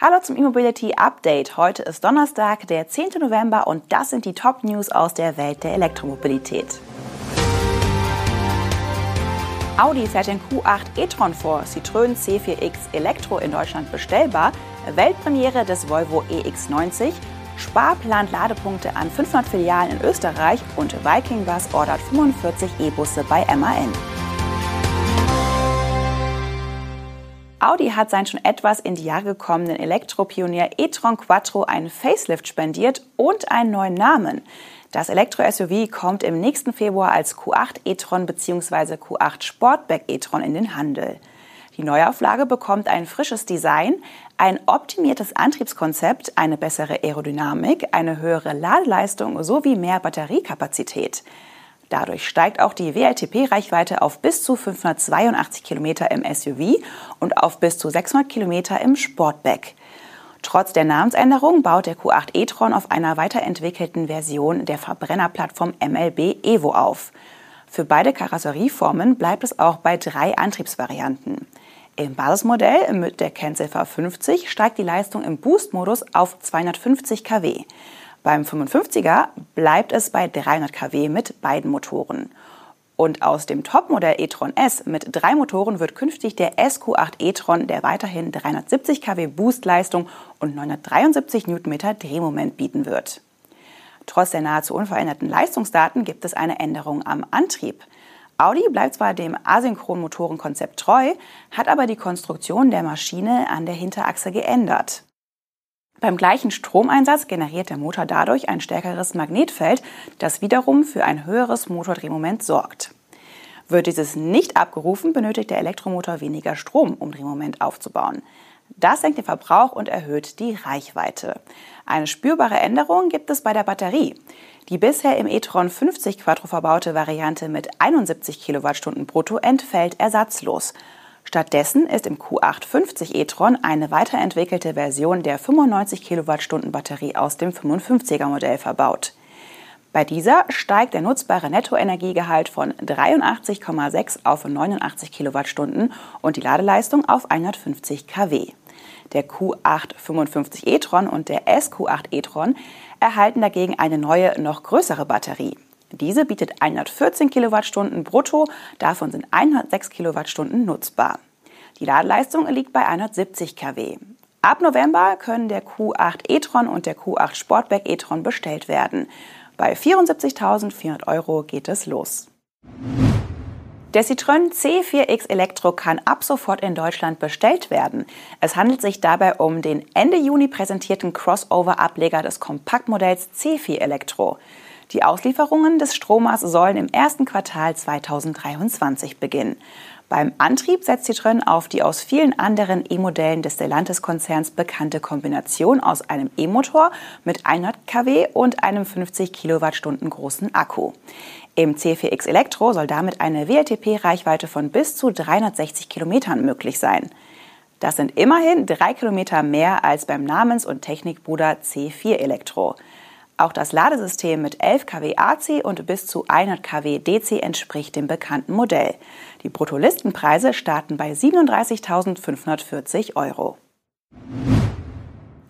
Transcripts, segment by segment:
Hallo zum E-Mobility Update. Heute ist Donnerstag, der 10. November und das sind die Top News aus der Welt der Elektromobilität. Audi fährt den Q8 e-tron vor, Citroën C4X Elektro in Deutschland bestellbar, Weltpremiere des Volvo EX90, Spar plant Ladepunkte an 500 Filialen in Österreich und Viking Bus ordert 45 E-Busse bei MAN. Audi hat seinen schon etwas in die Jahre gekommenen Elektropionier e-tron Quattro einen Facelift spendiert und einen neuen Namen. Das Elektro-SUV kommt im nächsten Februar als Q8 e-tron bzw. Q8 Sportback e-tron in den Handel. Die Neuauflage bekommt ein frisches Design, ein optimiertes Antriebskonzept, eine bessere Aerodynamik, eine höhere Ladeleistung sowie mehr Batteriekapazität. Dadurch steigt auch die WLTP-Reichweite auf bis zu 582 Kilometer im SUV und auf bis zu 600 Kilometer im Sportback. Trotz der Namensänderung baut der Q8 e-tron auf einer weiterentwickelten Version der Verbrennerplattform MLB Evo auf. Für beide Karosserieformen bleibt es auch bei drei Antriebsvarianten. Im Basismodell mit der Kennziffer 50 steigt die Leistung im Boost-Modus auf 250 kW. Beim 55er bleibt es bei 300 kW mit beiden Motoren. Und aus dem Topmodell e-tron S mit drei Motoren wird künftig der SQ8 e-tron, der weiterhin 370 kW Boostleistung und 973 Nm Drehmoment bieten wird. Trotz der nahezu unveränderten Leistungsdaten gibt es eine Änderung am Antrieb. Audi bleibt zwar dem asynchronen Motorenkonzept treu, hat aber die Konstruktion der Maschine an der Hinterachse geändert. Beim gleichen Stromeinsatz generiert der Motor dadurch ein stärkeres Magnetfeld, das wiederum für ein höheres Motordrehmoment sorgt. Wird dieses nicht abgerufen, benötigt der Elektromotor weniger Strom, um Drehmoment aufzubauen. Das senkt den Verbrauch und erhöht die Reichweite. Eine spürbare Änderung gibt es bei der Batterie. Die bisher im e-tron 50 Quattro verbaute Variante mit 71 Kilowattstunden brutto entfällt ersatzlos. Stattdessen ist im Q850 e-tron eine weiterentwickelte Version der 95 Kilowattstunden Batterie aus dem 55er Modell verbaut. Bei dieser steigt der nutzbare Nettoenergiegehalt von 83,6 auf 89 Kilowattstunden und die Ladeleistung auf 150 kW. Der Q855 e-tron und der SQ8 e-tron erhalten dagegen eine neue, noch größere Batterie. Diese bietet 114 Kilowattstunden brutto, davon sind 106 Kilowattstunden nutzbar. Die Ladeleistung liegt bei 170 kW. Ab November können der Q8 e-tron und der Q8 Sportback e-tron bestellt werden. Bei 74.400 Euro geht es los. Der Citroën C4X Elektro kann ab sofort in Deutschland bestellt werden. Es handelt sich dabei um den Ende Juni präsentierten Crossover-Ableger des Kompaktmodells C4 Elektro. Die Auslieferungen des Stromers sollen im ersten Quartal 2023 beginnen. Beim Antrieb setzt Citroën auf die aus vielen anderen E-Modellen des Stellantis-Konzerns bekannte Kombination aus einem E-Motor mit 100 kW und einem 50 Kilowattstunden großen Akku. Im C4X Elektro soll damit eine WLTP-Reichweite von bis zu 360 Kilometern möglich sein. Das sind immerhin drei Kilometer mehr als beim Namens- und Technikbruder C4 Elektro. Auch das Ladesystem mit 11 kW AC und bis zu 100 kW DC entspricht dem bekannten Modell. Die Bruttolistenpreise starten bei 37.540 Euro.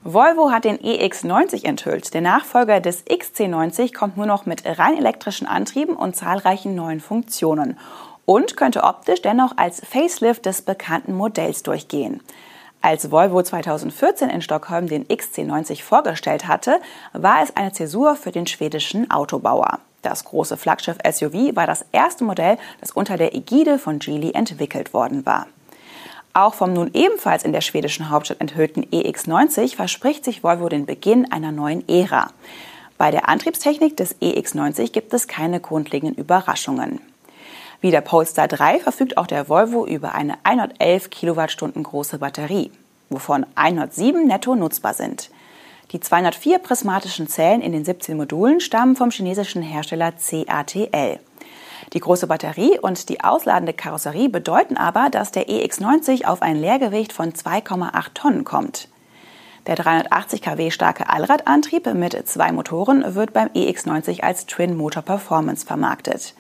Volvo hat den EX90 enthüllt. Der Nachfolger des XC90 kommt nur noch mit rein elektrischen Antrieben und zahlreichen neuen Funktionen und könnte optisch dennoch als Facelift des bekannten Modells durchgehen. Als Volvo 2014 in Stockholm den XC90 vorgestellt hatte, war es eine Zäsur für den schwedischen Autobauer. Das große Flaggschiff-SUV war das erste Modell, das unter der Ägide von Geely entwickelt worden war. Auch vom nun ebenfalls in der schwedischen Hauptstadt enthüllten EX90 verspricht sich Volvo den Beginn einer neuen Ära. Bei der Antriebstechnik des EX90 gibt es keine grundlegenden Überraschungen. Wie der Polestar 3 verfügt auch der Volvo über eine 111 Kilowattstunden große Batterie, wovon 107 netto nutzbar sind. Die 204 prismatischen Zellen in den 17 Modulen stammen vom chinesischen Hersteller CATL. Die große Batterie und die ausladende Karosserie bedeuten aber, dass der EX90 auf ein Leergewicht von 2,8 Tonnen kommt. Der 380 kW starke Allradantrieb mit zwei Motoren wird beim EX90 als Twin Motor Performance vermarktet.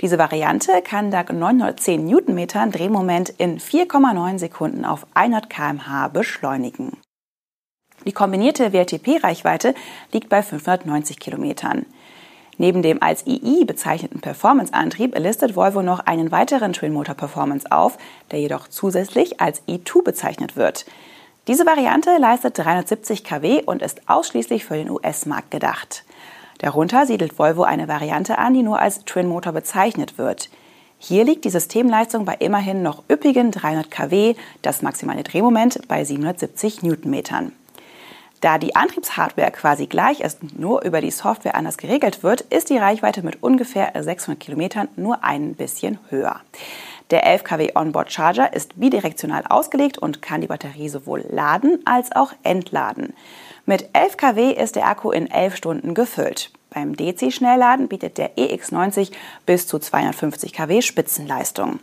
Diese Variante kann dank 910 Newtonmetern Drehmoment in 4,9 Sekunden auf 100 km/h beschleunigen. Die kombinierte WLTP-Reichweite liegt bei 590 Kilometern. Neben dem als II bezeichneten Performance-Antrieb listet Volvo noch einen weiteren Twin-Motor Performance auf, der jedoch zusätzlich als i2 bezeichnet wird. Diese Variante leistet 370 kW und ist ausschließlich für den US-Markt gedacht. Darunter siedelt Volvo eine Variante an, die nur als Twin-Motor bezeichnet wird. Hier liegt die Systemleistung bei immerhin noch üppigen 300 kW, das maximale Drehmoment bei 770 Newtonmetern. Da die Antriebshardware quasi gleich ist, nur über die Software anders geregelt wird, ist die Reichweite mit ungefähr 600 Kilometern nur ein bisschen höher. Der 11 kW Onboard Charger ist bidirektional ausgelegt und kann die Batterie sowohl laden als auch entladen. Mit 11 kW ist der Akku in 11 Stunden gefüllt. Beim DC-Schnellladen bietet der EX90 bis zu 250 kW Spitzenleistung.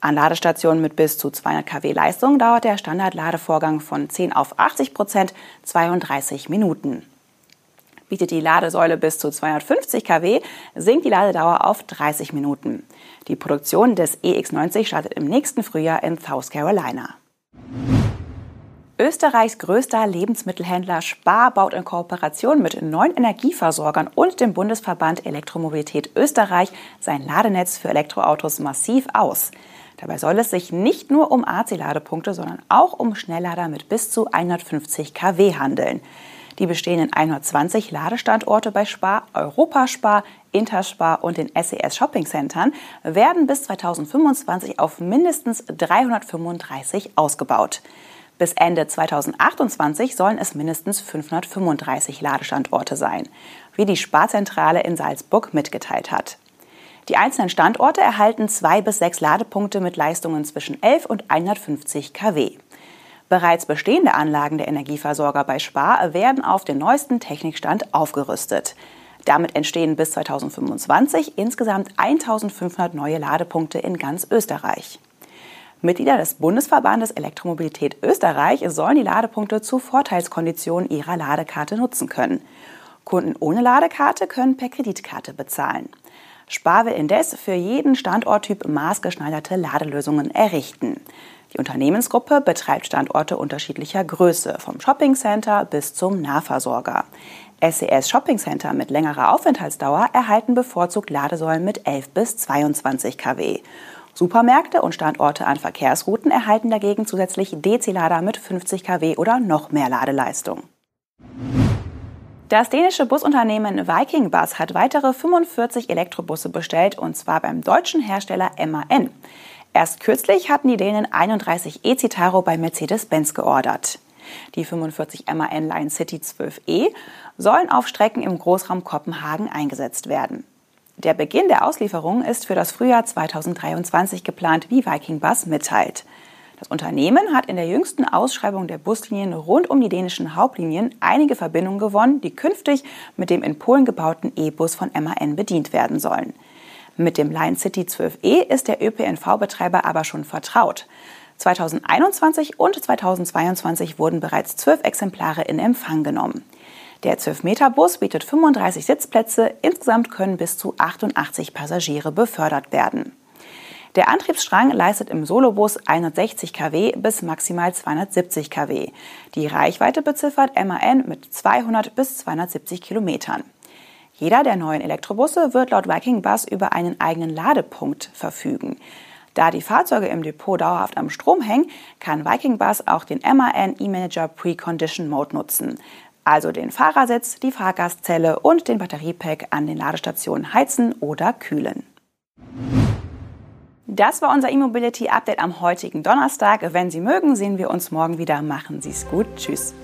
An Ladestationen mit bis zu 200 kW Leistung dauert der Standardladevorgang von 10 auf 80 Prozent 32 Minuten. Bietet die Ladesäule bis zu 250 kW, sinkt die Ladedauer auf 30 Minuten. Die Produktion des EX90 startet im nächsten Frühjahr in South Carolina. Österreichs größter Lebensmittelhändler Spar baut in Kooperation mit neun Energieversorgern und dem Bundesverband Elektromobilität Österreich sein Ladenetz für Elektroautos massiv aus. Dabei soll es sich nicht nur um AC-Ladepunkte, sondern auch um Schnelllader mit bis zu 150 kW handeln. Die bestehenden 120 Ladestandorte bei Spar, Europaspar, Interspar und den SES Shopping Centern werden bis 2025 auf mindestens 335 ausgebaut. Bis Ende 2028 sollen es mindestens 535 Ladestandorte sein, wie die Sparzentrale in Salzburg mitgeteilt hat. Die einzelnen Standorte erhalten zwei bis sechs Ladepunkte mit Leistungen zwischen 11 und 150 kW. Bereits bestehende Anlagen der Energieversorger bei Spar werden auf den neuesten Technikstand aufgerüstet. Damit entstehen bis 2025 insgesamt 1500 neue Ladepunkte in ganz Österreich. Mitglieder des Bundesverbandes Elektromobilität Österreich sollen die Ladepunkte zu Vorteilskonditionen ihrer Ladekarte nutzen können. Kunden ohne Ladekarte können per Kreditkarte bezahlen. Spar will indes für jeden Standorttyp maßgeschneiderte Ladelösungen errichten. Die Unternehmensgruppe betreibt Standorte unterschiedlicher Größe, vom Shoppingcenter bis zum Nahversorger. SES Shopping Center mit längerer Aufenthaltsdauer erhalten bevorzugt Ladesäulen mit 11 bis 22 kW. Supermärkte und Standorte an Verkehrsrouten erhalten dagegen zusätzlich DC-Lader mit 50 kW oder noch mehr Ladeleistung. Das dänische Busunternehmen Viking Bus hat weitere 45 Elektrobusse bestellt, und zwar beim deutschen Hersteller MAN. Erst kürzlich hatten die Dänen 31 E-Citaro bei Mercedes-Benz geordert. Die 45 MAN Line City 12E sollen auf Strecken im Großraum Kopenhagen eingesetzt werden. Der Beginn der Auslieferung ist für das Frühjahr 2023 geplant, wie Viking Bus mitteilt. Das Unternehmen hat in der jüngsten Ausschreibung der Buslinien rund um die dänischen Hauptlinien einige Verbindungen gewonnen, die künftig mit dem in Polen gebauten E-Bus von MAN bedient werden sollen. Mit dem Line City 12E ist der ÖPNV-Betreiber aber schon vertraut. 2021 und 2022 wurden bereits zwölf Exemplare in Empfang genommen. Der 12-Meter-Bus bietet 35 Sitzplätze, insgesamt können bis zu 88 Passagiere befördert werden. Der Antriebsstrang leistet im Solobus 160 kW bis maximal 270 kW. Die Reichweite beziffert MAN mit 200 bis 270 Kilometern. Jeder der neuen Elektrobusse wird laut Viking Bus über einen eigenen Ladepunkt verfügen. Da die Fahrzeuge im Depot dauerhaft am Strom hängen, kann Viking Bus auch den MAN E-Manager Precondition Mode nutzen. Also den Fahrersitz, die Fahrgastzelle und den Batteriepack an den Ladestationen heizen oder kühlen. Das war unser E-Mobility Update am heutigen Donnerstag. Wenn Sie mögen, sehen wir uns morgen wieder. Machen Sie es gut. Tschüss.